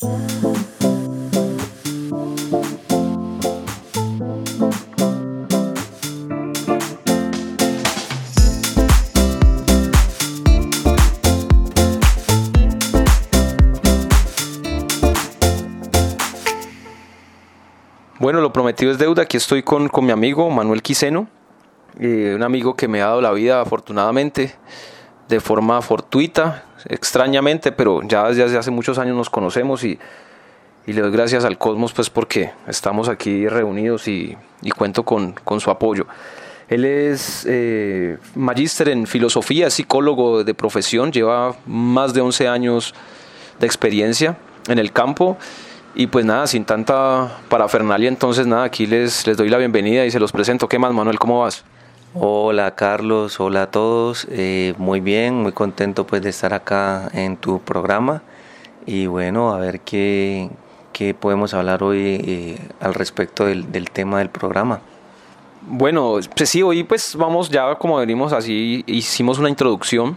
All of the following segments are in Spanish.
Bueno, lo prometido es deuda. Aquí estoy con, con mi amigo Manuel Quiseno, eh, un amigo que me ha dado la vida afortunadamente, de forma fortuita, extrañamente, pero ya desde hace muchos años nos conocemos y, y le doy gracias al Cosmos pues porque estamos aquí reunidos y, y cuento con, con, su apoyo. Él es eh, magíster en filosofía, psicólogo de profesión, lleva más de 11 años de experiencia en el campo y pues nada, sin tanta parafernalia, entonces nada, aquí les, les doy la bienvenida y se los presento. ¿Qué más, Manuel? ¿Cómo vas? Hola Carlos, hola a todos, eh, muy bien, muy contento pues de estar acá en tu programa y bueno, a ver qué, qué podemos hablar hoy eh, al respecto del, del, tema del programa. Bueno, pues sí, hoy pues vamos ya como venimos así, hicimos una introducción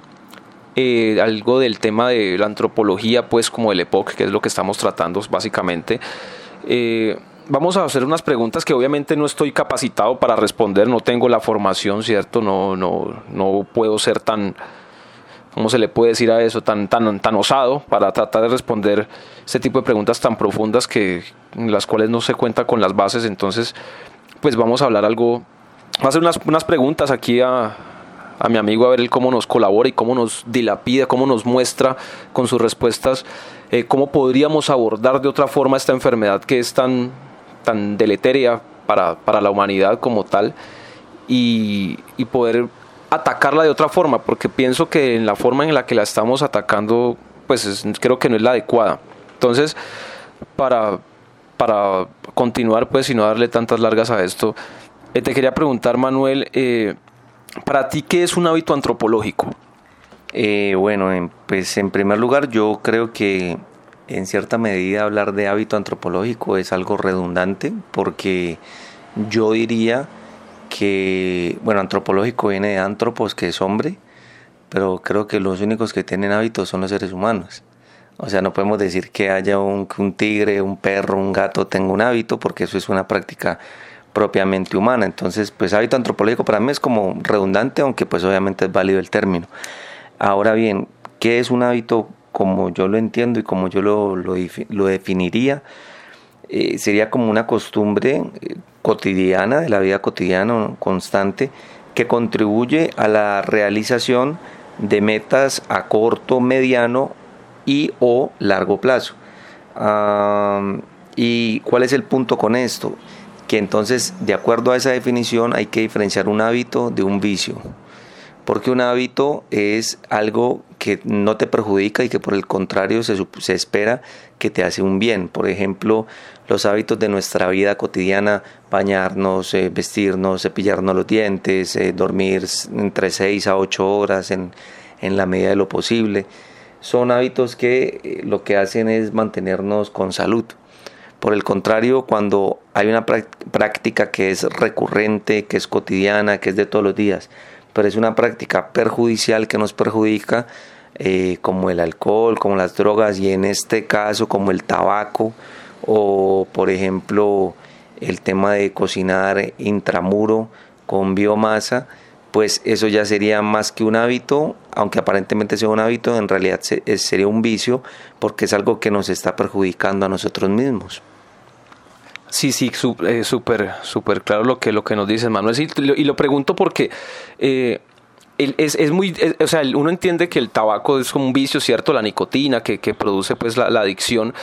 eh, algo del tema de la antropología, pues como el EPOC, que es lo que estamos tratando básicamente. Vamos a hacer unas preguntas que obviamente no estoy capacitado para responder, no tengo la formación, ¿cierto? No, no, no puedo ser tan, ¿cómo se le puede decir a eso? Tan, tan, tan osado para tratar de responder ese tipo de preguntas tan profundas que en las cuales no se cuenta con las bases. Entonces, pues vamos a hablar algo, a hacer unas, unas preguntas aquí a, a mi amigo a ver cómo nos colabora y cómo nos dilapida, cómo nos muestra con sus respuestas eh, cómo podríamos abordar de otra forma esta enfermedad que es tan, tan deleteria para, para la humanidad como tal y, poder atacarla de otra forma, porque pienso que en la forma en la que la estamos atacando, pues es, creo que no es la adecuada. Entonces, para, para continuar, pues, y no darle tantas largas a esto, eh, te quería preguntar, Manuel, eh, para ti, ¿qué es un hábito antropológico? Eh, bueno, en, pues en primer lugar yo creo que en cierta medida hablar de hábito antropológico es algo redundante porque yo diría que, bueno, antropológico viene de antropos, que es hombre, pero creo que los únicos que tienen hábitos son los seres humanos. O sea, no podemos decir que haya un, tigre, un perro, un gato tenga un hábito porque eso es una práctica propiamente humana. Entonces, pues hábito antropológico para mí es como redundante, aunque pues obviamente es válido el término. Ahora bien, ¿qué es un hábito como yo lo entiendo y como yo lo, lo, definiría? Eh, sería como una costumbre eh, cotidiana, de la vida cotidiana, constante, que contribuye a la realización de metas a corto, mediano y o largo plazo. ¿Y cuál es el punto con esto? que entonces, de acuerdo a esa definición, hay que diferenciar un hábito de un vicio. Porque un hábito es algo que no te perjudica y que por el contrario se, se espera que te hace un bien. Por ejemplo, los hábitos de nuestra vida cotidiana, bañarnos, eh, vestirnos, cepillarnos los dientes, eh, dormir entre 6 a 8 horas en, en la medida de lo posible, son hábitos que eh, lo que hacen es mantenernos con salud. Por el contrario, cuando hay una práctica que es recurrente, que es cotidiana, que es de todos los días, pero es una práctica perjudicial que nos perjudica, eh, como el alcohol, como las drogas y en este caso como el tabaco o por ejemplo el tema de cocinar intramuro con biomasa, pues eso ya sería más que un hábito, aunque aparentemente sea un hábito, en realidad sería un vicio porque es algo que nos está perjudicando a nosotros mismos. Sí, sí, eh, súper, súper claro lo que, lo que nos dices, Manuel. y lo pregunto porque eh, es, es, muy, o sea, uno entiende que el tabaco es como un vicio, ¿cierto? La nicotina que, que produce pues la, adicción,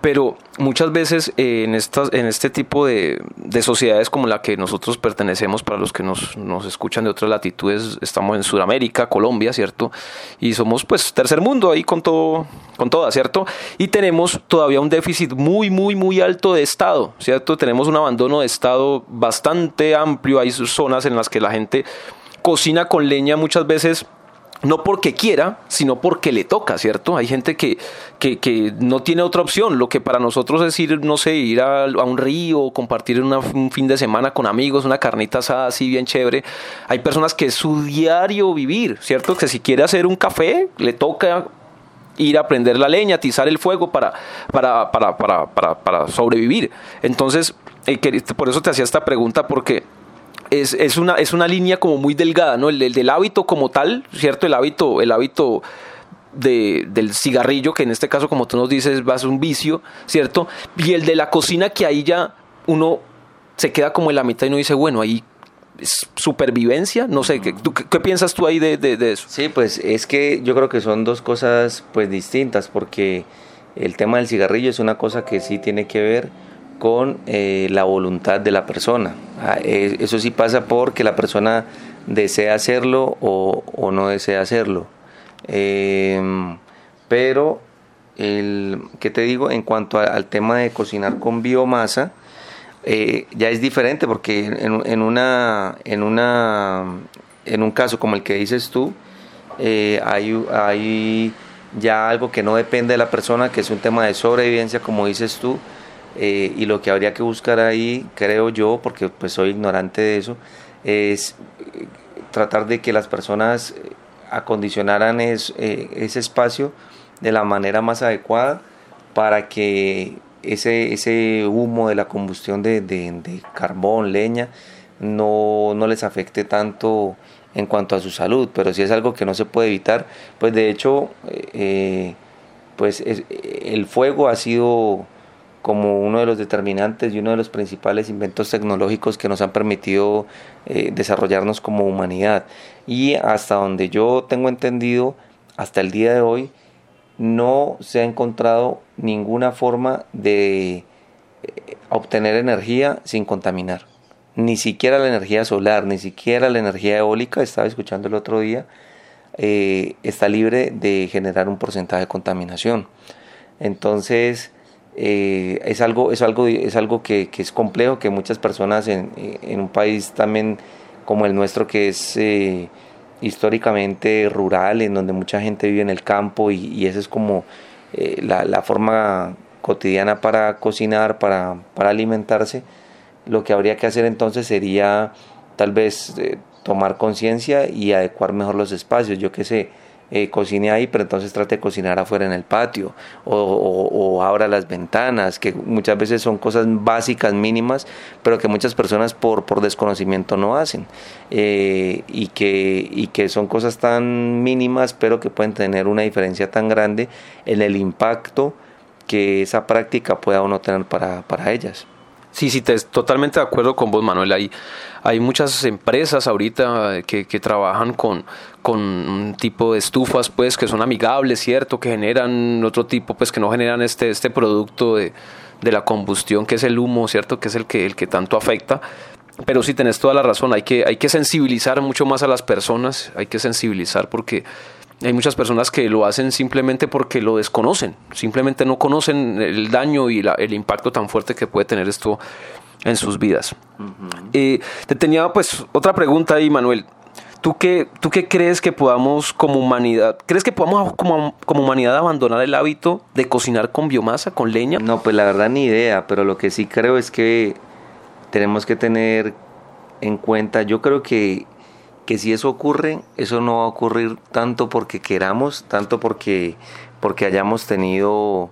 pero muchas veces eh, en, estas, en este tipo de, de, sociedades como la que nosotros pertenecemos, para los que nos, nos escuchan de otras latitudes, estamos en Sudamérica, Colombia, ¿cierto? Y somos pues tercer mundo ahí con todo, con toda, ¿cierto? Y tenemos todavía un déficit muy, muy, muy alto de Estado, ¿cierto? Tenemos un abandono de Estado bastante amplio, hay zonas en las que la gente cocina con leña muchas veces no porque quiera, sino porque le toca, ¿cierto? Hay gente que, que, no tiene otra opción. Lo que para nosotros es ir, no sé, ir a, un río, compartir un fin de semana con amigos, una carnita asada así bien chévere. Hay personas que es su diario vivir, ¿cierto? Que si quiere hacer un café, le toca ir a prender la leña, atizar el fuego para, para, para, para, para, sobrevivir. Entonces, eh, por eso te hacía esta pregunta, porque es, es, una, es una línea como muy delgada, ¿no? El, del hábito como tal, ¿cierto? El hábito, el hábito de, del cigarrillo, que en este caso, como tú nos dices, va a ser un vicio, ¿cierto? Y el de la cocina, que ahí ya uno se queda como en la mitad y uno dice, bueno, ahí es supervivencia, no sé, ¿qué, qué, piensas tú ahí de, de, eso? Sí, pues es que yo creo que son dos cosas pues distintas, porque el tema del cigarrillo es una cosa que sí tiene que ver con eh, la voluntad de la persona. Ah, eso sí pasa porque la persona desea hacerlo o, no desea hacerlo. Em, pero, el, ¿qué te digo? En cuanto al tema de cocinar con biomasa, eh, ya es diferente porque en, en, una, en, una, en un caso como el que dices tú, eh, hay, hay ya algo que no depende de la persona, que es un tema de sobrevivencia, como dices tú, eh, y lo que habría que buscar ahí, creo yo, porque pues soy ignorante de eso, es tratar de que las personas acondicionaran ese espacio de la manera más adecuada para que ese, ese humo de la combustión de, de, carbón, leña, no, no, les afecte tanto en cuanto a su salud, pero si es algo que no se puede evitar, pues de hecho, eh, pues el fuego ha sido como uno de los determinantes y uno de los principales inventos tecnológicos que nos han permitido eh, desarrollarnos como humanidad. Y hasta donde yo tengo entendido, hasta el día de hoy, no se ha encontrado ninguna forma de eh, obtener energía sin contaminar. Ni siquiera la energía solar, ni siquiera la energía eólica, estaba escuchando el otro día, eh, está libre de generar un porcentaje de contaminación. Entonces, eh, es algo, es algo, es algo que, es complejo, que muchas personas en, un país también como el nuestro, que es históricamente rural, en donde mucha gente vive en el campo y, esa es como eh, la, forma cotidiana para cocinar, para, para, alimentarse, lo que habría que hacer entonces sería tal vez eh, tomar conciencia y adecuar mejor los espacios, yo qué sé, eh, cocine ahí, pero entonces trate de cocinar afuera en el patio o, abra las ventanas, que muchas veces son cosas básicas, mínimas, pero que muchas personas por, por desconocimiento no hacen eh, y, que, y que son cosas tan mínimas, pero que pueden tener una diferencia tan grande en el impacto que esa práctica pueda uno tener para, para ellas. Sí, sí, te, totalmente de acuerdo con vos, Manuel. Hay, hay muchas empresas ahorita que, que trabajan con, con un tipo de estufas, pues, que son amigables, ¿cierto? Que generan otro tipo, pues, que no generan este, este producto de, de la combustión, que es el humo, ¿cierto? Que es el que, el que tanto afecta. Pero sí, tenés toda la razón, hay que, hay que sensibilizar mucho más a las personas, hay que sensibilizar porque hay muchas personas que lo hacen simplemente porque lo desconocen, simplemente no conocen el daño y el impacto tan fuerte que puede tener esto en sus vidas. Eh, te tenía pues otra pregunta ahí, Manuel. ¿Tú qué, ¿Tú qué crees que podamos como humanidad, crees que podamos como, como humanidad abandonar el hábito de cocinar con biomasa, con leña? No, pues la verdad ni idea, pero lo que sí creo es que tenemos que tener en cuenta, yo creo que que si eso ocurre, eso no va a ocurrir tanto porque queramos, tanto porque, porque hayamos tenido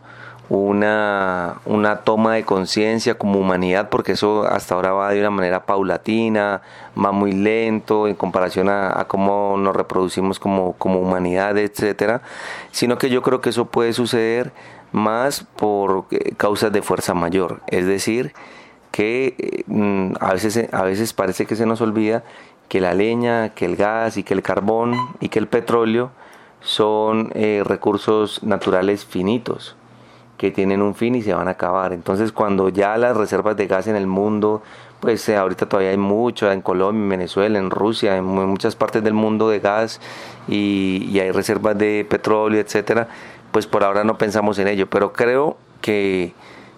una, una toma de conciencia como humanidad, porque eso hasta ahora va de una manera paulatina, va muy lento en comparación a, cómo nos reproducimos como, como humanidad, etcétera, sino que yo creo que eso puede suceder más por eh, causas de fuerza mayor, es decir, que eh, mm, a veces, a veces parece que se nos olvida que la leña, que el gas y que el carbón y que el petróleo son eh, recursos naturales finitos que tienen un fin y se van a acabar. Entonces cuando ya las reservas de gas en el mundo, pues eh, ahorita todavía hay mucho en Colombia, en Venezuela, en Rusia, en muchas partes del mundo de gas y, y hay reservas de petróleo, etcétera, pues por ahora no pensamos en ello, pero creo que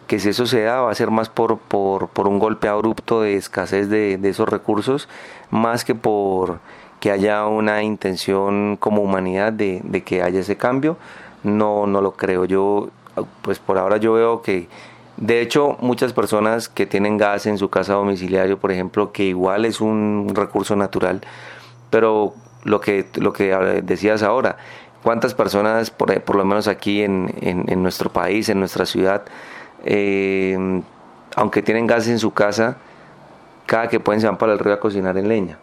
que si eso se da va a ser más por, por, por un golpe abrupto de escasez de, de, esos recursos, más que por que haya una intención como humanidad de, de, que haya ese cambio, no, no lo creo. Yo, pues por ahora yo veo que, de hecho, muchas personas que tienen gas en su casa domiciliario, por ejemplo, que igual es un recurso natural, pero lo que, lo que decías ahora, ¿Cuántas personas, por, por lo menos aquí en, en, nuestro país, en nuestra ciudad, eh, aunque tienen gas en su casa, cada que pueden se van para el río a cocinar en leña?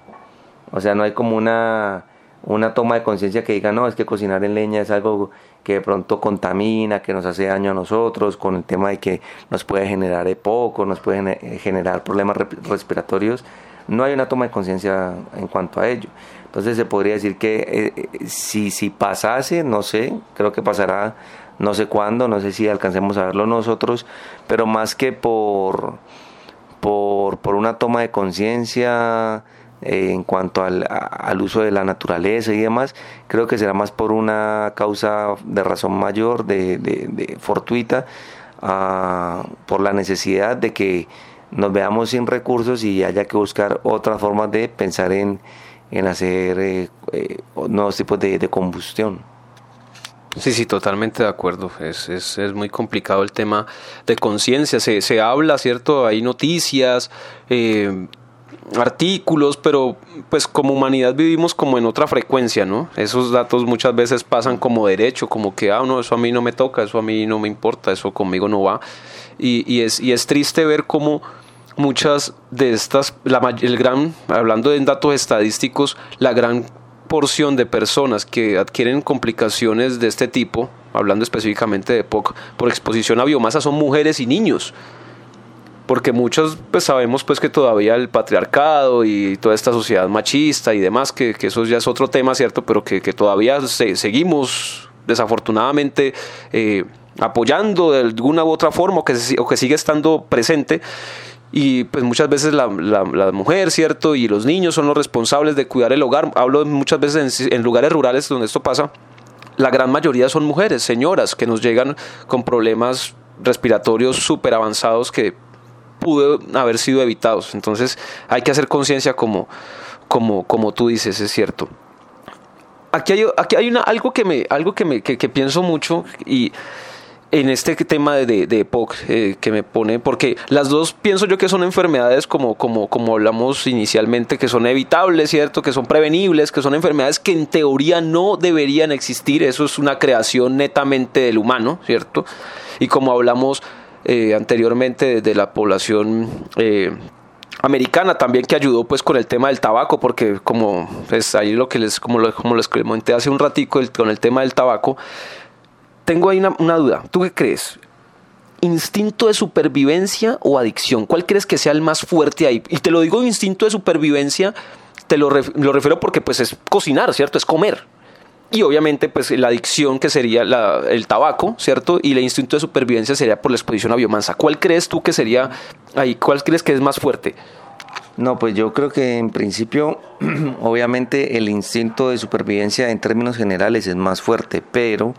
O sea, no hay como una, una toma de conciencia que diga, no, es que cocinar en leña es algo que de pronto contamina, que nos hace daño a nosotros, con el tema de que nos puede generar EPOC, nos puede generar problemas respiratorios. No hay una toma de conciencia en cuanto a ello. Entonces se podría decir que eh, eh, si, si pasase, no sé, creo que pasará no sé cuándo, no sé si alcancemos a verlo nosotros, pero más que por, por, por una toma de conciencia eh, en cuanto al, al, uso de la naturaleza y demás, creo que será más por una causa de razón mayor, de, de, fortuita, ah, por la necesidad de que nos veamos sin recursos y haya que buscar otras formas de pensar en, en hacer eh, eh, nuevos tipos de, de, combustión. Sí, sí, totalmente de acuerdo. Es, es, es muy complicado el tema de conciencia. Se, se habla, ¿cierto? Hay noticias. Eh, artículos, pero pues como humanidad vivimos como en otra frecuencia, ¿no? Esos datos muchas veces pasan como derecho, como que, ah, no, eso a mí no me toca, eso a mí no me importa, eso conmigo no va. Y, y es, y es triste ver cómo muchas de estas, la, el gran, hablando de datos estadísticos, la gran porción de personas que adquieren complicaciones de este tipo, hablando específicamente de POC, por exposición a biomasa, son mujeres y niños porque muchos pues sabemos pues que todavía el patriarcado y toda esta sociedad machista y demás, que, eso ya es otro tema, ¿cierto? Pero que, todavía seguimos desafortunadamente eh, apoyando de alguna u otra forma o que, que sigue estando presente. Y pues muchas veces la, mujer, ¿cierto? Y los niños son los responsables de cuidar el hogar. Hablo muchas veces en, en lugares rurales donde esto pasa. La gran mayoría son mujeres, señoras, que nos llegan con problemas respiratorios súper avanzados que pudo haber sido evitados. Entonces hay que hacer conciencia como, como, como tú dices, es cierto. Aquí hay, aquí hay una, algo que, me, algo que, me, que, pienso mucho y en este tema de, de, EPOC eh, que me pone, porque las dos pienso yo que son enfermedades como, como, como hablamos inicialmente, que son evitables, ¿cierto? Que son prevenibles, que son enfermedades que en teoría no deberían existir, eso es una creación netamente del humano, ¿cierto? Y como hablamos eh, anteriormente de la población eh, americana también que ayudó pues con el tema del tabaco porque como pues ahí lo que les como lo, como les comenté hace un ratico con el tema del tabaco tengo ahí una, duda ¿tú qué crees? instinto de supervivencia o adicción ¿cuál crees que sea el más fuerte ahí? y te lo digo instinto de supervivencia te lo, lo refiero porque pues es cocinar ¿cierto? es comer y obviamente pues la adicción que sería el tabaco, ¿cierto? Y el instinto de supervivencia sería por la exposición a biomasa. ¿Cuál crees tú que sería ahí? ¿Cuál crees que es más fuerte? No, pues yo creo que en principio, obviamente el instinto de supervivencia en términos generales es más fuerte, pero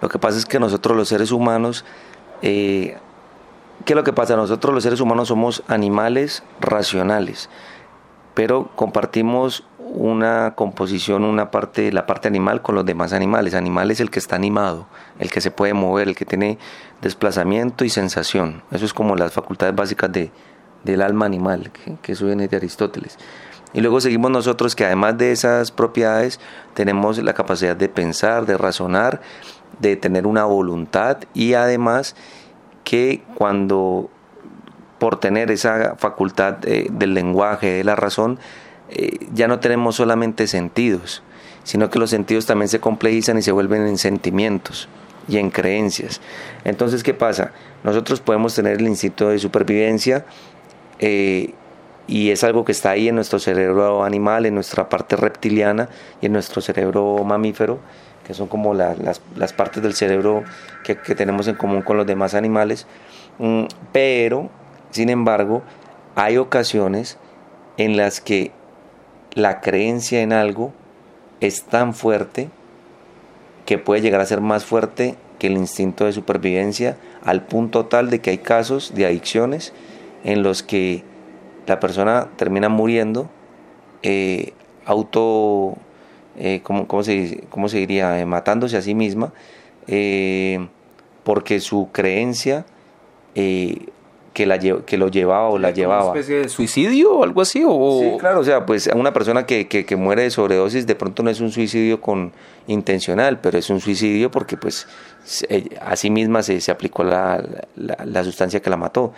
lo que pasa es que nosotros los seres humanos, eh, ¿qué es lo que pasa? Nosotros los seres humanos somos animales racionales, pero compartimos una composición, una parte, la parte animal con los demás animales. Animal es el que está animado, el que se puede mover, el que tiene desplazamiento y sensación. Eso es como las facultades básicas de, del alma animal, que, eso viene de Aristóteles. Y luego seguimos nosotros que además de esas propiedades tenemos la capacidad de pensar, de razonar, de tener una voluntad y además que cuando por tener esa facultad eh, del lenguaje, de la razón, eh, ya no tenemos solamente sentidos, sino que los sentidos también se complejizan y se vuelven en sentimientos y en creencias. Entonces, ¿qué pasa? Nosotros podemos tener el instinto de supervivencia eh, y es algo que está ahí en nuestro cerebro animal, en nuestra parte reptiliana y en nuestro cerebro mamífero, que son como las, partes del cerebro que, tenemos en común con los demás animales. Mm, pero, sin embargo, hay ocasiones en las que la creencia en algo es tan fuerte que puede llegar a ser más fuerte que el instinto de supervivencia al punto tal de que hay casos de adicciones en los que la persona termina muriendo eh, auto eh, ¿cómo, se, cómo se diría? Eh, matándose a sí misma porque su creencia que, la, que lo llevaba o la llevaba. ¿Una especie de suicidio o algo así? O... Sí, claro, o sea, pues una persona que, que, muere de sobredosis de pronto no es un suicidio con intencional, pero es un suicidio porque pues a sí misma se, se aplicó la, la, sustancia que la mató.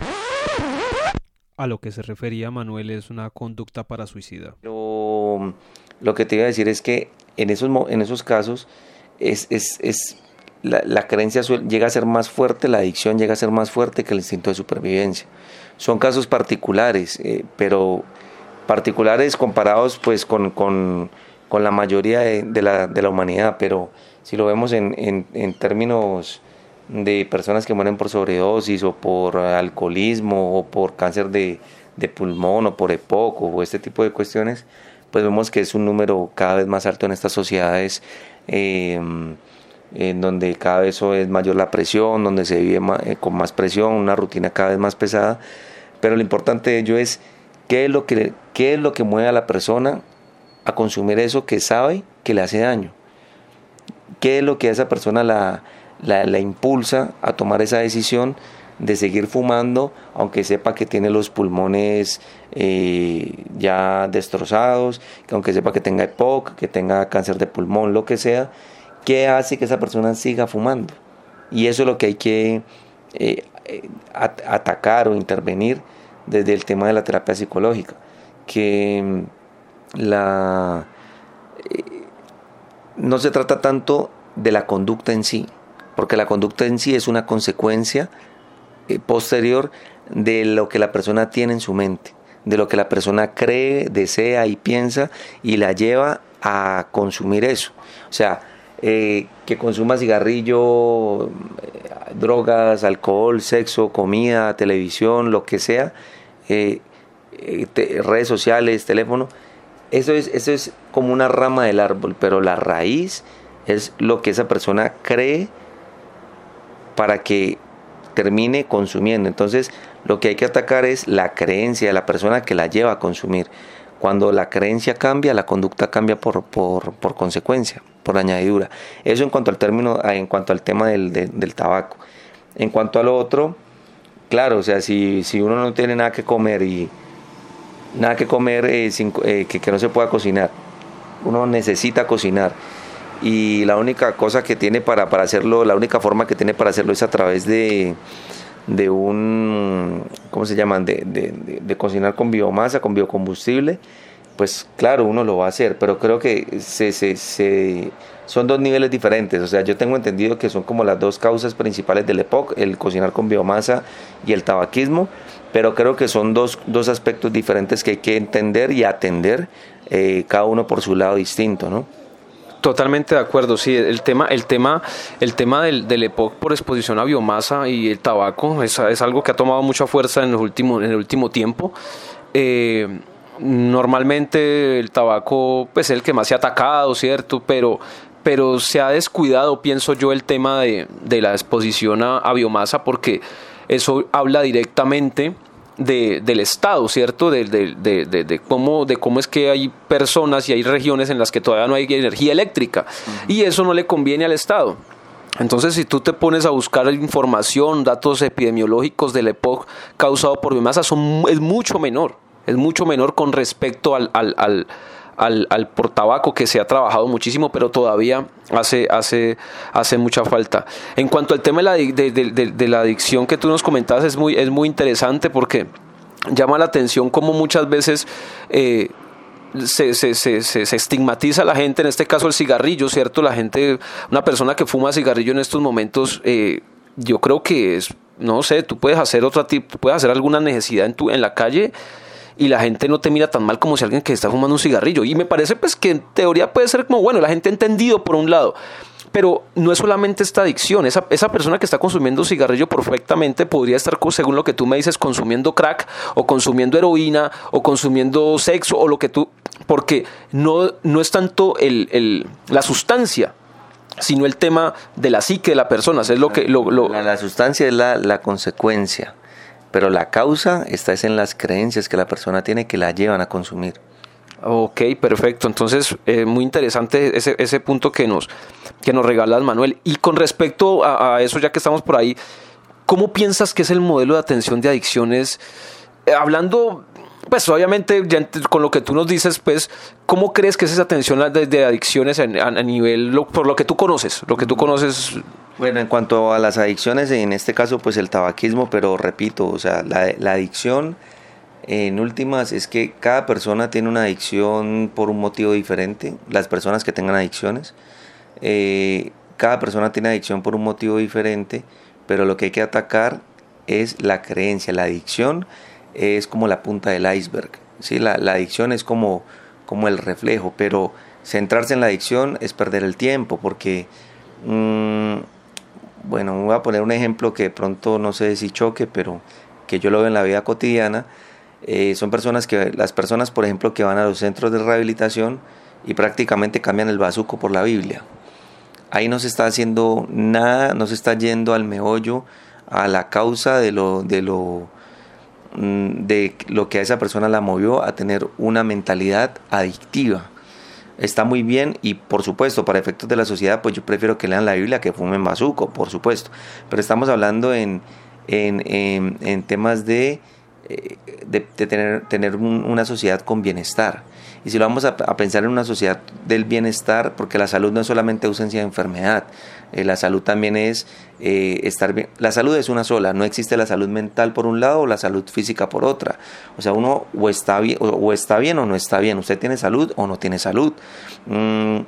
A lo que se refería Manuel es una conducta para suicida. Lo, lo que te iba a decir es que en esos, en esos casos es, es, es la, creencia llega a ser más fuerte, la adicción llega a ser más fuerte que el instinto de supervivencia. Son casos particulares, eh, pero particulares comparados pues con, con, con la mayoría de, la, de, la, humanidad, pero si lo vemos en, en, en, términos de personas que mueren por sobredosis o por alcoholismo o por cáncer de, de pulmón o por EPOC o este tipo de cuestiones, pues vemos que es un número cada vez más alto en estas sociedades. Eh, en donde cada vez es mayor la presión, donde se vive eh, con más presión, una rutina cada vez más pesada. Pero lo importante de ello es qué es lo que, qué es lo que mueve a la persona a consumir eso que sabe que le hace daño. ¿Qué es lo que a esa persona la, la, impulsa a tomar esa decisión de seguir fumando, aunque sepa que tiene los pulmones eh, ya destrozados, aunque sepa que tenga EPOC, que tenga cáncer de pulmón, lo que sea, ¿Qué hace que esa persona siga fumando? Y eso es lo que hay que eh, eh, atacar o intervenir desde el tema de la terapia psicológica. Que mm, la, eh, no se trata tanto de la conducta en sí, porque la conducta en sí es una consecuencia posterior de lo que la persona tiene en su mente, de lo que la persona cree, desea y piensa y la lleva a consumir eso. O sea, eh, que consuma cigarrillo, eh, drogas, alcohol, sexo, comida, televisión, lo que sea, eh, redes sociales, teléfono, eso es, eso es como una rama del árbol, pero la raíz es lo que esa persona cree para que termine consumiendo. Entonces, lo que hay que atacar es la creencia de la persona que la lleva a consumir. Cuando la creencia cambia, la conducta cambia por, por, por consecuencia por añadidura. Eso en cuanto al término, ah, en cuanto al tema del, del, tabaco. En cuanto a lo otro, claro, o sea, si, si uno no tiene nada que comer y nada que comer eh, eh, que, que no se pueda cocinar, uno necesita cocinar y la única cosa que tiene para, para hacerlo, la única forma que tiene para hacerlo es a través de, de un, ¿cómo se llaman? De, de, de, cocinar con biomasa, con biocombustible pues claro, uno lo va a hacer, pero creo que se, se, son dos niveles diferentes. O sea, yo tengo entendido que son como las dos causas principales del EPOC, el cocinar con biomasa y el tabaquismo, pero creo que son dos, dos aspectos diferentes que hay que entender y atender, eh, cada uno por su lado distinto, ¿no? Totalmente de acuerdo, sí, el tema, el tema, el tema del, del EPOC por exposición a biomasa y el tabaco es, algo que ha tomado mucha fuerza en, los últimos, en el último tiempo. Eh, normalmente el tabaco pues, es el que más se ha atacado, ¿cierto? Pero, pero se ha descuidado, pienso yo, el tema de, la exposición a, biomasa porque eso habla directamente del Estado, ¿cierto? De, de, cómo, de cómo es que hay personas y hay regiones en las que todavía no hay energía eléctrica y eso no le conviene al Estado. Entonces, si tú te pones a buscar información, datos epidemiológicos del EPOC causado por biomasa, son, es mucho menor es mucho menor con respecto al, al, al, al, al por tabaco que se ha trabajado muchísimo, pero todavía hace, hace, hace mucha falta. En cuanto al tema de la, de, la adicción que tú nos comentabas, es muy, es muy interesante porque llama la atención como muchas veces... Eh, se, se, se, se, estigmatiza a la gente, en este caso el cigarrillo, ¿cierto? La gente, una persona que fuma cigarrillo en estos momentos, eh, yo creo que es, no sé, tú puedes hacer otra puedes hacer alguna necesidad en, tu, en la calle y la gente no te mira tan mal como si alguien que está fumando un cigarrillo. Y me parece pues que en teoría puede ser como, bueno, la gente ha entendido por un lado. Pero no es solamente esta adicción, esa, esa persona que está consumiendo cigarrillo perfectamente podría estar, según lo que tú me dices, consumiendo crack o consumiendo heroína o consumiendo sexo o lo que tú... Porque no, no es tanto el, el, la sustancia, sino el tema de la psique de la persona. Es lo que, lo, La, la, sustancia es la, la consecuencia pero la causa está es en las creencias que la persona tiene que la llevan a consumir. Ok, perfecto. Entonces, eh, muy interesante ese, ese punto que nos, que nos regalas, Manuel. Y con respecto a, eso, ya que estamos por ahí, ¿cómo piensas que es el modelo de atención de adicciones? Eh, hablando, pues obviamente con lo que tú nos dices, pues, ¿cómo crees que es esa atención de, adicciones a, nivel, por lo que tú conoces, lo que tú conoces? Bueno, en cuanto a las adicciones, en este caso, pues el tabaquismo, pero repito, o sea, la, la adicción en últimas es que cada persona tiene una adicción por un motivo diferente, las personas que tengan adicciones. Eh, cada persona tiene adicción por un motivo diferente, pero lo que hay que atacar es la creencia. La adicción es como la punta del iceberg. ¿sí? La, adicción es como, como el reflejo, pero centrarse en la adicción es perder el tiempo, porque, mm, bueno, voy a poner un ejemplo que de pronto no sé si choque, pero que yo lo veo en la vida cotidiana. Eh, son personas que, las personas, por ejemplo, que van a los centros de rehabilitación y prácticamente cambian el bazuco por la Biblia. Ahí no se está haciendo nada, no se está yendo al meollo, a la causa de lo, de lo, de lo que a esa persona la movió a tener una mentalidad adictiva. Está muy bien y por supuesto para efectos de la sociedad pues yo prefiero que lean la Biblia que fumen bazuco, por supuesto. Pero estamos hablando en, en temas de eh, de, tener, tener una sociedad con bienestar. Y si lo vamos a, pensar en una sociedad del bienestar, porque la salud no es solamente ausencia de enfermedad, eh, la salud también es eh, estar bien. La salud es una sola, no existe la salud mental por un lado o la salud física por otra. O sea, uno o está bien o, está bien o no está bien. Usted tiene salud o no tiene salud. Mm,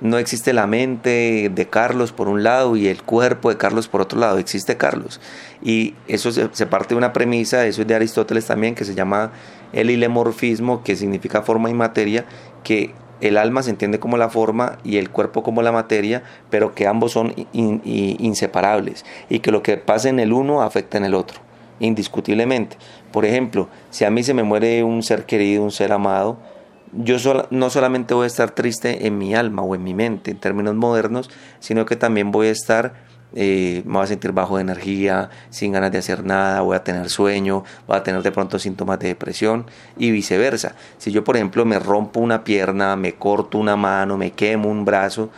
no existe la mente de Carlos por un lado y el cuerpo de Carlos por otro lado, existe Carlos. Y eso se, parte de una premisa, eso es de Aristóteles también, que se llama el ilemorfismo, que significa forma y materia, que el alma se entiende como la forma y el cuerpo como la materia, pero que ambos son inseparables y que lo que pasa en el uno afecta en el otro, indiscutiblemente. Por ejemplo, si a mí se me muere un ser querido, un ser amado, yo no solamente voy a estar triste en mi alma o en mi mente en términos modernos, sino que también voy a estar, eh, me voy a sentir bajo de energía, sin ganas de hacer nada, voy a tener sueño, voy a tener de pronto síntomas de depresión y viceversa. Si yo, por ejemplo, me rompo una pierna, me corto una mano, me quemo un brazo,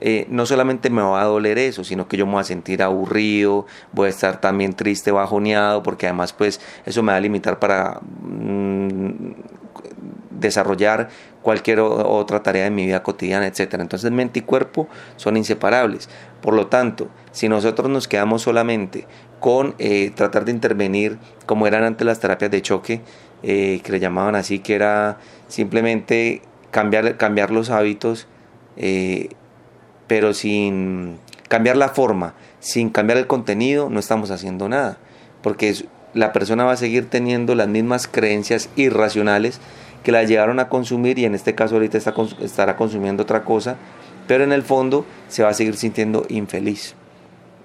eh, no solamente me va a doler eso, sino que yo me voy a sentir aburrido, voy a estar también triste, bajoneado, porque además pues eso me va a limitar para mm, desarrollar cualquier otra tarea de mi vida cotidiana, etcétera. Entonces mente y cuerpo son inseparables. Por lo tanto, si nosotros nos quedamos solamente con eh, tratar de intervenir como eran antes las terapias de choque, eh, que le llamaban así, que era simplemente cambiar, cambiar los hábitos, eh, pero sin cambiar la forma, sin cambiar el contenido, no estamos haciendo nada, porque la persona va a seguir teniendo las mismas creencias irracionales que la llegaron a consumir y en este caso ahorita está, estará consumiendo otra cosa, pero en el fondo se va a seguir sintiendo infeliz.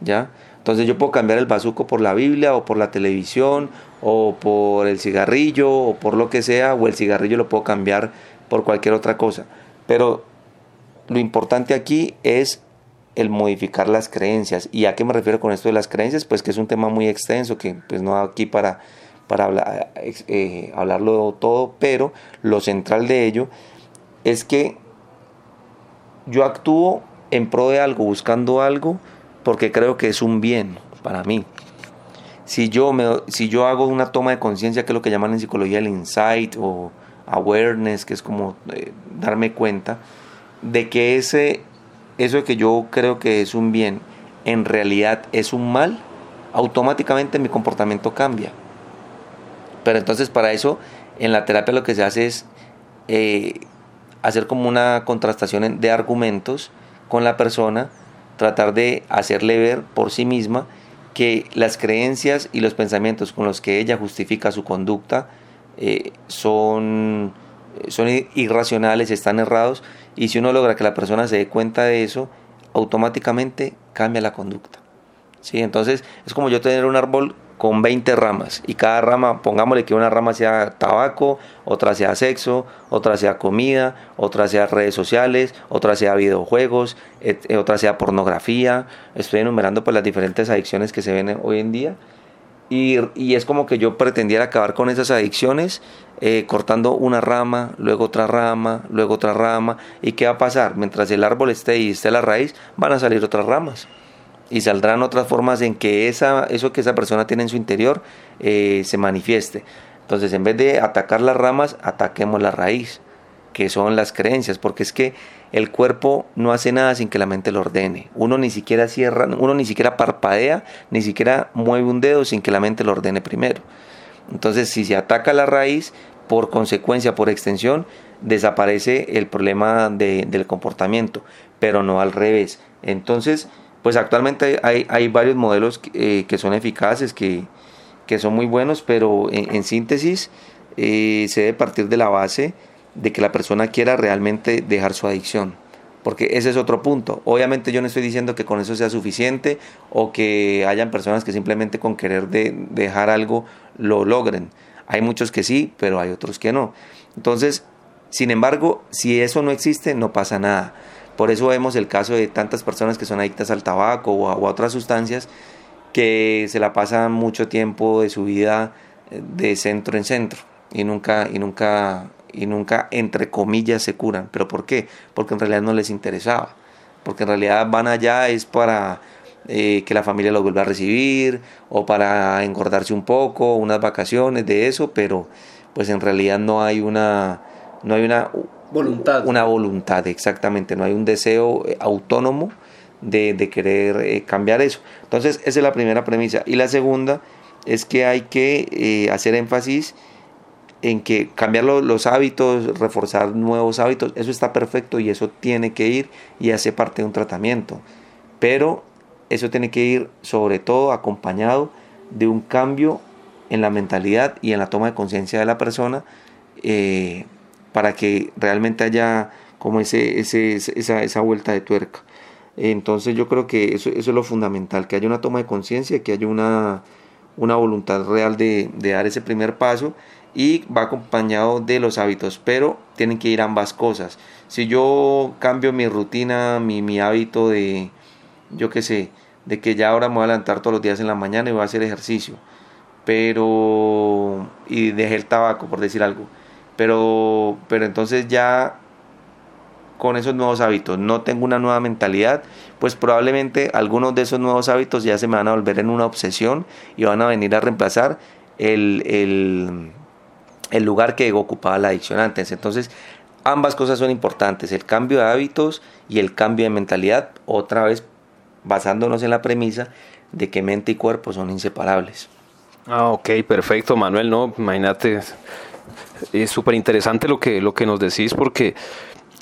¿Ya? Entonces yo puedo cambiar el bazuco por la Biblia o por la televisión o por el cigarrillo o por lo que sea, o el cigarrillo lo puedo cambiar por cualquier otra cosa. Pero lo importante aquí es el modificar las creencias. ¿Y a qué me refiero con esto de las creencias? Pues que es un tema muy extenso que pues no aquí para para hablar, eh, hablarlo todo, pero lo central de ello es que yo actúo en pro de algo, buscando algo, porque creo que es un bien para mí. Si yo, me, si yo hago una toma de conciencia, que es lo que llaman en psicología el insight o awareness, que es como eh, darme cuenta de que ese, eso que yo creo que es un bien, en realidad es un mal, automáticamente mi comportamiento cambia. Pero entonces para eso en la terapia lo que se hace es eh, hacer como una contrastación de argumentos con la persona, tratar de hacerle ver por sí misma que las creencias y los pensamientos con los que ella justifica su conducta eh, son, son irracionales, están errados, y si uno logra que la persona se dé cuenta de eso, automáticamente cambia la conducta. ¿Sí? Entonces es como yo tener un árbol con 20 ramas y cada rama, pongámosle que una rama sea tabaco, otra sea sexo, otra sea comida, otra sea redes sociales, otra sea videojuegos, eh, otra sea pornografía. Estoy enumerando pues las diferentes adicciones que se ven hoy en día. Y, es como que yo pretendiera acabar con esas adicciones eh, cortando una rama, luego otra rama, luego otra rama. ¿Y qué va a pasar? Mientras el árbol esté y esté la raíz, van a salir otras ramas. y saldrán otras formas en que esa, eso que esa persona tiene en su interior eh, se manifieste. Entonces, en vez de atacar las ramas, ataquemos la raíz, que son las creencias, porque es que el cuerpo no hace nada sin que la mente lo ordene. Uno ni siquiera cierra, uno ni siquiera parpadea, ni siquiera mueve un dedo sin que la mente lo ordene primero. Entonces, si se ataca la raíz, por consecuencia, por extensión, desaparece el problema del comportamiento, pero no al revés. Entonces, pues actualmente hay, varios modelos que, eh, son eficaces, que, son muy buenos, pero en, síntesis eh, se debe partir de la base de que la persona quiera realmente dejar su adicción. Porque ese es otro punto. Obviamente yo no estoy diciendo que con eso sea suficiente o que hayan personas que simplemente con querer de dejar algo lo logren. Hay muchos que sí, pero hay otros que no. Entonces, sin embargo, si eso no existe, no pasa nada. Por eso vemos el caso de tantas personas que son adictas al tabaco o a, otras sustancias que se la pasan mucho tiempo de su vida eh, de centro en centro y nunca y nunca y nunca entre comillas se curan. ¿Pero por qué? Porque en realidad no les interesaba. Porque en realidad van allá es para eh, que la familia los vuelva a recibir o para engordarse un poco, unas vacaciones de eso, pero pues en realidad no hay una no hay una Voluntad. Una voluntad, exactamente. No hay un deseo eh, autónomo de, querer eh, cambiar eso. Entonces, esa es la primera premisa. Y la segunda es que hay que eh, hacer énfasis en que cambiar los hábitos, reforzar nuevos hábitos, eso está perfecto y eso tiene que ir y hace parte de un tratamiento. Pero eso tiene que ir sobre todo acompañado de un cambio en la mentalidad y en la toma de conciencia de la persona para que realmente haya como ese, ese, esa, esa vuelta de tuerca. Entonces yo creo que eso, es lo fundamental, que haya una toma de conciencia, que haya una, una voluntad real de, dar ese primer paso y va acompañado de los hábitos, pero tienen que ir ambas cosas. Si yo cambio mi rutina, mi, mi hábito de, yo qué sé, de que ya ahora me voy a levantar todos los días en la mañana y voy a hacer ejercicio, pero y dejé el tabaco, por decir algo, pero, pero entonces ya con esos nuevos hábitos no tengo una nueva mentalidad, pues probablemente algunos de esos nuevos hábitos ya se me van a volver en una obsesión y van a venir a reemplazar el, el, el lugar que ocupaba la adicción antes. Entonces, ambas cosas son importantes, el cambio de hábitos y el cambio de mentalidad, otra vez basándonos en la premisa de que mente y cuerpo son inseparables. Ah, ok, perfecto, Manuel, no, imagínate, es súper interesante lo que, lo que nos decís porque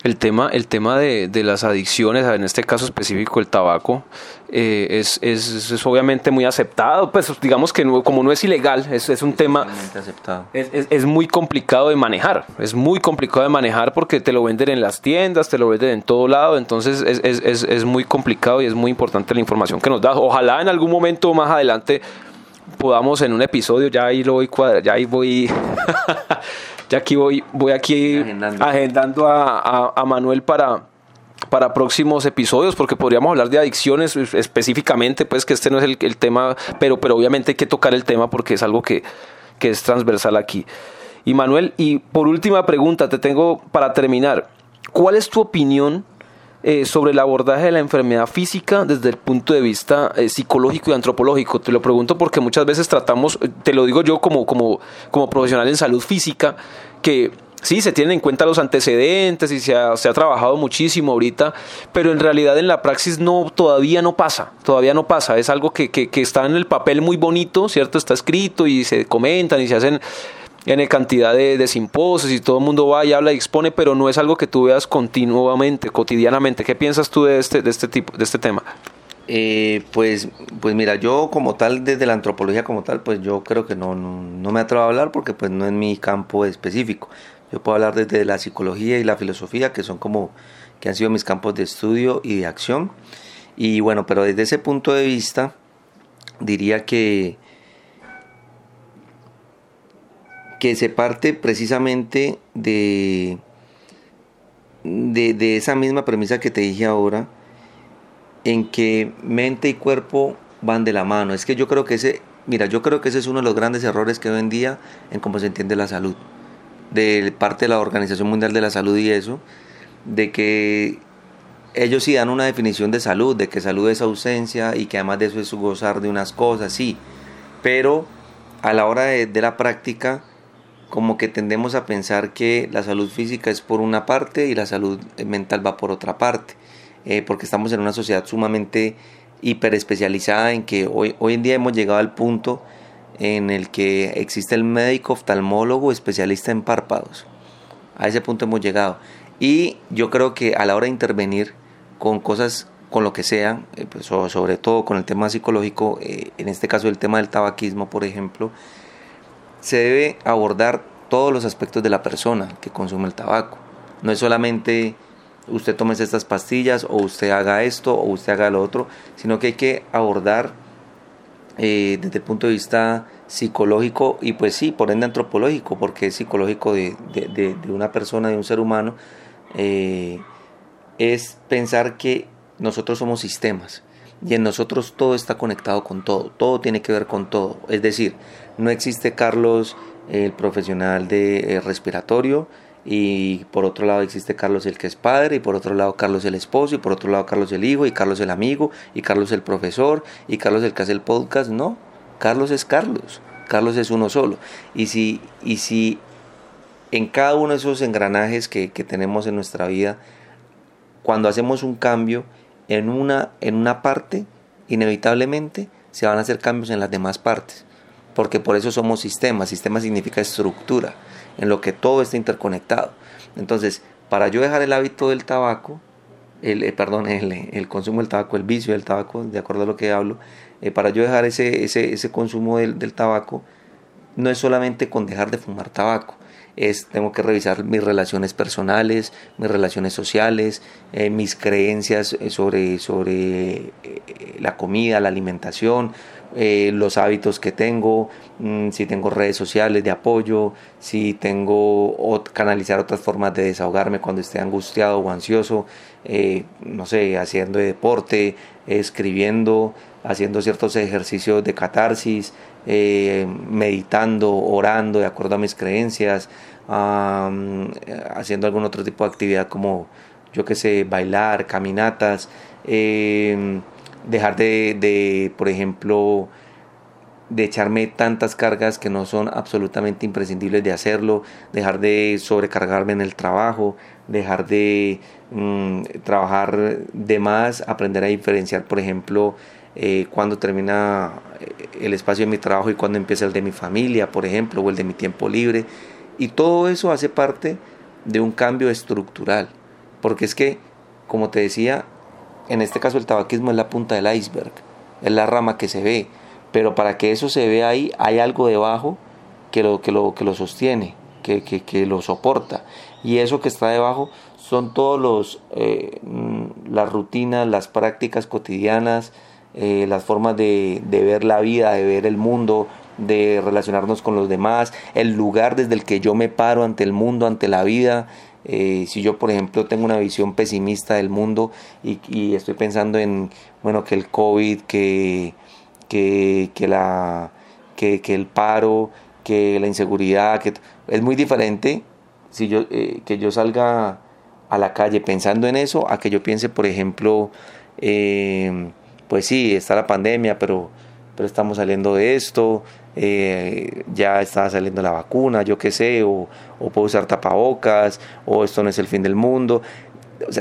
el tema, el tema de, de, las adicciones, en este caso específico el tabaco, eh, es, es, es, obviamente muy aceptado, pues digamos que como no es ilegal, es, es un tema... Es, es, muy complicado de manejar, es muy complicado de manejar porque te lo venden en las tiendas, te lo venden en todo lado, entonces es, muy complicado y es muy importante la información que nos da. Ojalá en algún momento más adelante podamos en un episodio, ya ahí lo voy ya ahí voy, ya aquí voy, voy aquí agendando, a, Manuel para, para próximos episodios, porque podríamos hablar de adicciones específicamente, pues que este no es el, el, tema, pero, pero obviamente hay que tocar el tema porque es algo que, que es transversal aquí. Y Manuel, y por última pregunta, te tengo para terminar, ¿cuál es tu opinión eh, sobre el abordaje de la enfermedad física desde el punto de vista eh, psicológico y antropológico. Te lo pregunto porque muchas veces tratamos, eh, te lo digo yo como, como, como profesional en salud física, que sí, se tienen en cuenta los antecedentes y se ha, se ha, trabajado muchísimo ahorita, pero en realidad en la praxis no, todavía no pasa, todavía no pasa, es algo que, que, que está en el papel muy bonito, ¿cierto? Está escrito y se comentan y se hacen en cantidad de, de, simposios y todo el mundo va y habla y expone, pero no es algo que tú veas continuamente, cotidianamente. ¿Qué piensas tú de este, de este, tipo, de este tema? Eh, pues, pues mira, yo como tal, desde la antropología como tal, pues yo creo que no, no, me atrevo a hablar porque pues no es mi campo específico. Yo puedo hablar desde la psicología y la filosofía, que son como, que han sido mis campos de estudio y de acción. Y bueno, pero desde ese punto de vista, diría que, que se parte precisamente de, de, esa misma premisa que te dije ahora, en que mente y cuerpo van de la mano. Es que yo creo que ese, mira, yo creo que ese es uno de los grandes errores que hoy en día en cómo se entiende la salud, de parte de la Organización Mundial de la Salud y eso, de que ellos sí dan una definición de salud, de que salud es ausencia y que además de eso es gozar de unas cosas, sí. Pero a la hora de, la práctica, como que tendemos a pensar que la salud física es por una parte y la salud mental va por otra parte, eh, porque estamos en una sociedad sumamente hiper especializada en que hoy, hoy en día hemos llegado al punto en el que existe el médico oftalmólogo especialista en párpados. A ese punto hemos llegado. Y yo creo que a la hora de intervenir con cosas, con lo que sea, eh, pues, sobre todo con el tema psicológico, eh, en este caso el tema del tabaquismo, por ejemplo, se debe abordar todos los aspectos de la persona que consume el tabaco. No es solamente usted tome estas pastillas o usted haga esto o usted haga lo otro, sino que hay que abordar eh, desde el punto de vista psicológico y pues sí, por ende antropológico, porque es psicológico de, de, una persona, de un ser humano, eh, es pensar que nosotros somos sistemas y en nosotros todo está conectado con todo, todo tiene que ver con todo. Es decir, no existe Carlos el profesional de eh, respiratorio y por otro lado existe Carlos el que es padre y por otro lado Carlos el esposo y por otro lado Carlos el hijo y Carlos el amigo y Carlos el profesor y Carlos el que hace el podcast. No, Carlos es Carlos, Carlos es uno solo. Y si, y si en cada uno de esos engranajes que, tenemos en nuestra vida, cuando hacemos un cambio en una, en una parte, inevitablemente se van a hacer cambios en las demás partes, porque por eso somos sistemas, sistema significa estructura, en lo que todo está interconectado. Entonces, para yo dejar el hábito del tabaco, el, eh, perdón, el, consumo del tabaco, el vicio del tabaco, de acuerdo a lo que hablo, eh, para yo dejar ese, ese, ese consumo del, del tabaco, no es solamente con dejar de fumar tabaco, es tengo que revisar mis relaciones personales, mis relaciones sociales, eh, mis creencias sobre, sobre la comida, la alimentación, los hábitos que tengo, mm, si tengo redes sociales de apoyo, si tengo canalizar otras formas de desahogarme cuando esté angustiado o ansioso, no sé, haciendo deporte, escribiendo, haciendo ciertos ejercicios de catarsis, meditando, orando de acuerdo a mis creencias, haciendo algún otro tipo de actividad como, yo que sé, bailar, caminatas, em, dejar de, de, por ejemplo, de echarme tantas cargas que no son absolutamente imprescindibles de hacerlo, dejar de sobrecargarme en el trabajo, dejar de mm, trabajar de más, aprender a diferenciar, por ejemplo, eh, cuando termina eh, el espacio de mi trabajo y cuando empieza el de mi familia, por ejemplo, o el de mi tiempo libre. Y todo eso hace parte de un cambio estructural, porque es que, como te decía, en este caso el tabaquismo es la punta del iceberg, es la rama que se ve, pero para que eso se vea ahí hay algo debajo que lo, que lo, que lo sostiene, que, que, que lo soporta. Y eso que está debajo son todos los eh, las rutinas, las prácticas cotidianas, eh, las formas de, de, ver la vida, de ver el mundo, de relacionarnos con los demás, el lugar desde el que yo me paro ante el mundo, ante la vida. Eh, si yo, por ejemplo, tengo una visión pesimista del mundo y, estoy pensando en, bueno, que el COVID, que, que, que la, que, que, el paro, que la inseguridad, que es muy diferente si yo, eh, que yo salga a la calle pensando en eso, a que yo piense, por ejemplo, eh, pues sí, está la pandemia, pero, pero estamos saliendo de esto, eh, ya está saliendo la vacuna, yo qué sé, o, puedo usar tapabocas, o esto no es el fin del mundo.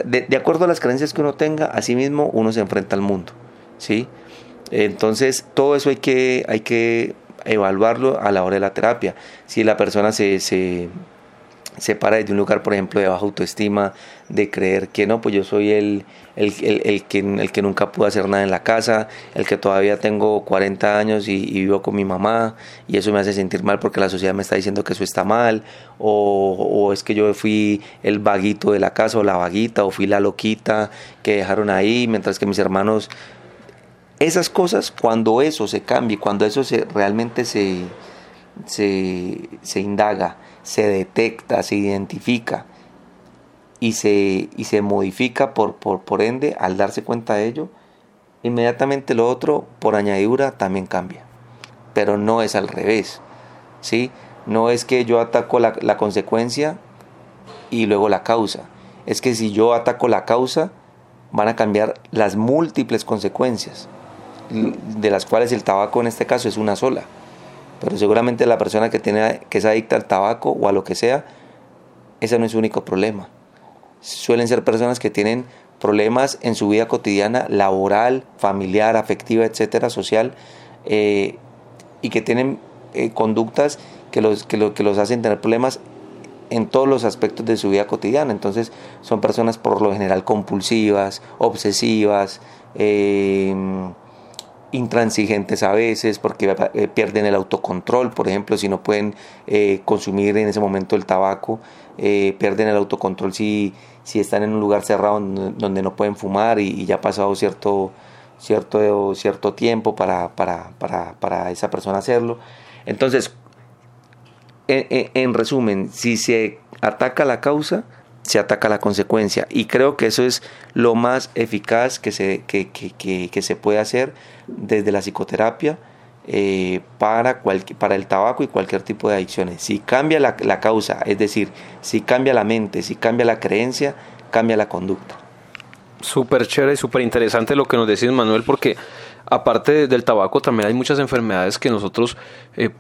de, acuerdo a las creencias que uno tenga, así mismo uno se enfrenta al mundo, ¿sí? Entonces, todo eso hay que, hay que evaluarlo a la hora de la terapia. Si la persona se, se se para desde un lugar, por ejemplo, de baja autoestima, de creer que no, pues yo soy el, el, el, que, el que nunca pudo hacer nada en la casa, el que todavía tengo 40 años y, vivo con mi mamá y eso me hace sentir mal porque la sociedad me está diciendo que eso está mal, o, o es que yo fui el vaguito de la casa o la vaguita, o fui la loquita que dejaron ahí, mientras que mis hermanos... Esas cosas, cuando eso se cambie, cuando eso se, realmente se, se, se indaga, se detecta, se identifica y se, y se modifica por, por, por ende al darse cuenta de ello, inmediatamente lo otro por añadidura también cambia. Pero no es al revés. ¿sí? No es que yo ataco la, la consecuencia y luego la causa. Es que si yo ataco la causa, van a cambiar las múltiples consecuencias, de las cuales el tabaco en este caso es una sola. Pero seguramente la persona que, tiene, que es adicta al tabaco o a lo que sea, ese no es su único problema. Suelen ser personas que tienen problemas en su vida cotidiana, laboral, familiar, afectiva, etcétera, social, eh, y que tienen eh, conductas que los, que, lo, que los hacen tener problemas en todos los aspectos de su vida cotidiana. Entonces son personas por lo general compulsivas, obsesivas, eh, intransigentes a veces porque eh, pierden el autocontrol, por ejemplo, si no pueden eh, consumir en ese momento el tabaco, pierden el autocontrol si, si están en un lugar cerrado donde, no pueden fumar y, ya ha pasado cierto, cierto, cierto tiempo para, para, para, para esa persona hacerlo. Entonces, en, resumen, si se ataca la causa, se ataca la consecuencia. Y creo que eso es lo más eficaz que se, que, que, que, se puede hacer desde la psicoterapia eh, para, para el tabaco y cualquier tipo de adicciones. Si cambia la, la, causa, es decir, si cambia la mente, si cambia la creencia, cambia la conducta. Súper chévere, súper interesante lo que nos decís, Manuel, porque aparte del tabaco también hay muchas enfermedades que nosotros eh,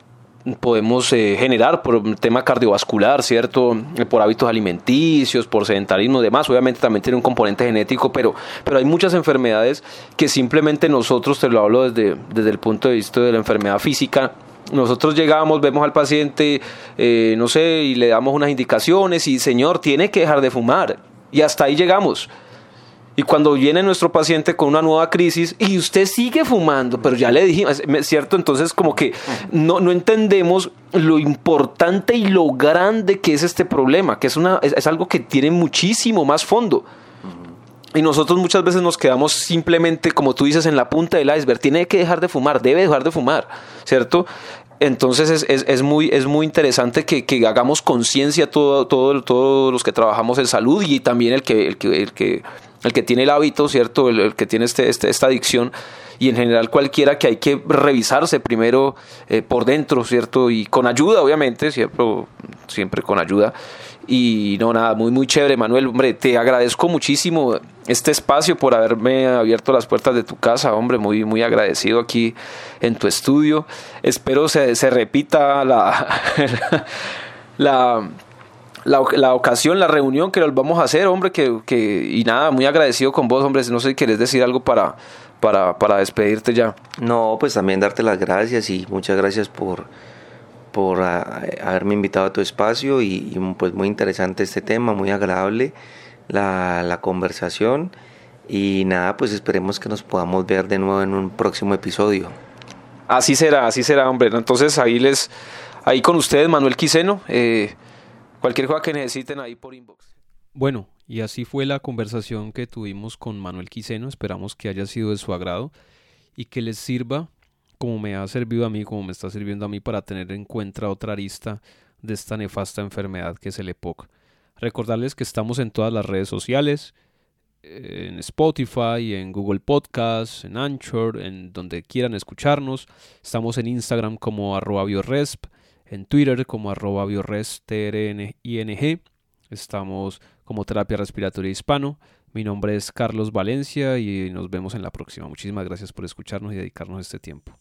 podemos eh, generar por un tema cardiovascular, ¿cierto? Por hábitos alimenticios, por sedentarismo y demás. Obviamente también tiene un componente genético, pero, pero hay muchas enfermedades que simplemente nosotros, te lo hablo desde, desde el punto de vista de la enfermedad física, nosotros llegamos, vemos al paciente, eh, no sé, y le damos unas indicaciones y, señor, tiene que dejar de fumar. Y hasta ahí llegamos. Y cuando viene nuestro paciente con una nueva crisis y usted sigue fumando, pero ya le dijimos, ¿cierto? Entonces como que no, no entendemos lo importante y lo grande que es este problema, que es, una, es, algo que tiene muchísimo más fondo. Y nosotros muchas veces nos quedamos simplemente, como tú dices, en la punta del iceberg. Tiene que dejar de fumar, debe dejar de fumar, ¿cierto? Entonces es, es, muy, es muy interesante que, que hagamos conciencia todo, todo, todos los que trabajamos en salud y también el que, el que el que tiene el hábito, ¿cierto? El, que tiene este, este, esta adicción y en general cualquiera que hay que revisarse primero eh, por dentro, ¿cierto? Y con ayuda, obviamente, siempre, siempre con ayuda. Y no, nada, muy, muy chévere, Manuel. Hombre, te agradezco muchísimo este espacio por haberme abierto las puertas de tu casa, hombre, muy, muy agradecido aquí en tu estudio. Espero se, se repita la, la la, ocasión, la reunión que nos vamos a hacer, hombre, que, que, y nada, muy agradecido con vos, hombre, no sé si querés decir algo para, para, para despedirte ya. No, pues también darte las gracias y muchas gracias por, por ah, haberme invitado a tu espacio y, pues muy interesante este tema, muy agradable la, la conversación y nada, pues esperemos que nos podamos ver de nuevo en un próximo episodio. Así será, así será, hombre. Entonces ahí les, ahí con ustedes, Manuel Quiseno. Eh, Cualquier cosa que necesiten ahí por inbox. Bueno, y así fue la conversación que tuvimos con Manuel Quiseno. Esperamos que haya sido de su agrado y que les sirva como me ha servido a mí, como me está sirviendo a mí para tener en cuenta otra arista de esta nefasta enfermedad que es el EPOC. Recordarles que estamos en todas las redes sociales, en Spotify, en Google Podcasts, en Anchor, en donde quieran escucharnos. Estamos en Instagram como arroba bioresp en Twitter como arroba biorestring. Estamos como terapia respiratoria hispano. Mi nombre es Carlos Valencia y nos vemos en la próxima. Muchísimas gracias por escucharnos y dedicarnos este tiempo.